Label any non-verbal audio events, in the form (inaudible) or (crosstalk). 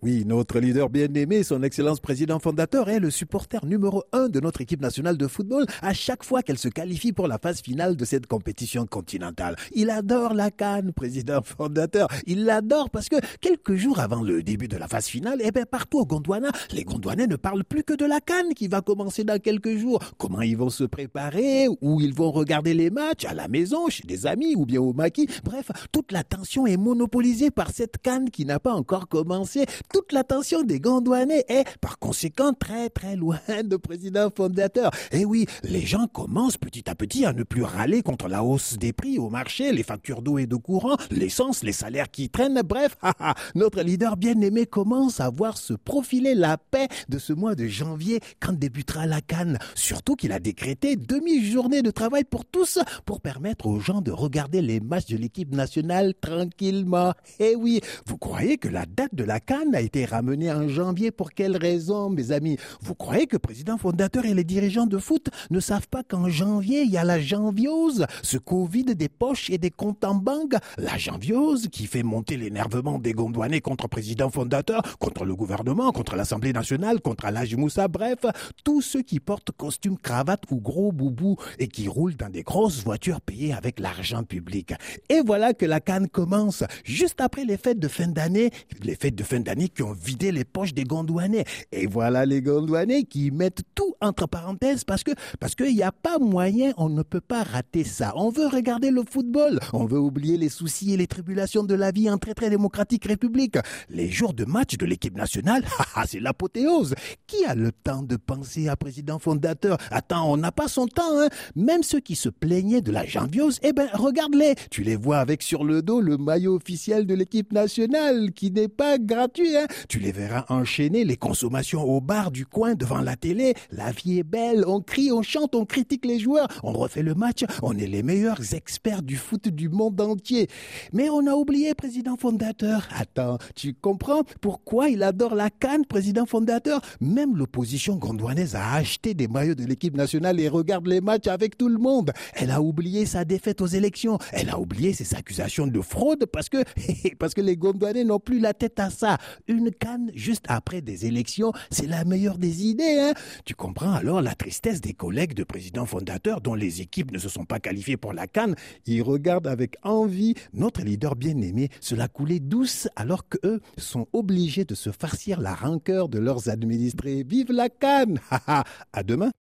Oui, notre leader bien-aimé, son excellence président fondateur, est le supporter numéro un de notre équipe nationale de football à chaque fois qu'elle se qualifie pour la phase finale de cette compétition continentale. Il adore la Cannes, président fondateur. Il l'adore parce que quelques jours avant le début de la phase finale, eh bien, partout au Gondwana, les Gondwanais ne parlent plus que de la Cannes qui va commencer dans quelques jours. Comment ils vont se préparer, où ils vont regarder les matchs, à la maison, chez des amis ou bien au maquis? Bref, toute l'attention est monopolisée par cette Cannes qui n'a pas encore commencé toute l'attention des Gondouanais est par conséquent très très loin de président fondateur. Et oui, les gens commencent petit à petit à ne plus râler contre la hausse des prix au marché, les factures d'eau et de courant, l'essence, les salaires qui traînent, bref, (laughs) notre leader bien-aimé commence à voir se profiler la paix de ce mois de janvier quand débutera la canne. Surtout qu'il a décrété demi-journée de travail pour tous pour permettre aux gens de regarder les matchs de l'équipe nationale tranquillement. Et oui, vous croyez que la date de la canne a été ramené en janvier. Pour quelle raison, mes amis? Vous croyez que président fondateur et les dirigeants de foot ne savent pas qu'en janvier, il y a la janviose, ce Covid des poches et des comptes en banque? La janviose qui fait monter l'énervement des Gondouanais contre président fondateur, contre le gouvernement, contre l'Assemblée nationale, contre Alaj Moussa, bref, tous ceux qui portent costume, cravate ou gros boubou et qui roulent dans des grosses voitures payées avec l'argent public. Et voilà que la canne commence, juste après les fêtes de fin d'année, les fêtes de fin d'année qui ont vidé les poches des Gondouanais. Et voilà les Gondouanais qui mettent tout entre parenthèses parce que parce qu'il n'y a pas moyen, on ne peut pas rater ça. On veut regarder le football, on veut oublier les soucis et les tribulations de la vie en très très démocratique république. Les jours de match de l'équipe nationale, (laughs) c'est l'apothéose. Qui a le temps de penser à président fondateur? Attends, on n'a pas son temps. Hein Même ceux qui se plaignaient de la janviose, eh ben regarde-les. Tu les vois avec sur le dos le maillot officiel de l'équipe nationale qui n'est pas gratuit. Tu les verras enchaîner les consommations au bar du coin devant la télé. La vie est belle, on crie, on chante, on critique les joueurs, on refait le match, on est les meilleurs experts du foot du monde entier. Mais on a oublié président fondateur. Attends, tu comprends pourquoi il adore la canne, président fondateur? Même l'opposition gondouanaise a acheté des maillots de l'équipe nationale et regarde les matchs avec tout le monde. Elle a oublié sa défaite aux élections. Elle a oublié ses accusations de fraude parce que, (laughs) parce que les gondouanais n'ont plus la tête à ça. Une Cannes juste après des élections, c'est la meilleure des idées. Hein tu comprends alors la tristesse des collègues de président fondateur dont les équipes ne se sont pas qualifiées pour la Cannes. Ils regardent avec envie notre leader bien-aimé se la couler douce alors qu'eux sont obligés de se farcir la rancœur de leurs administrés. Vive la Cannes (laughs) À demain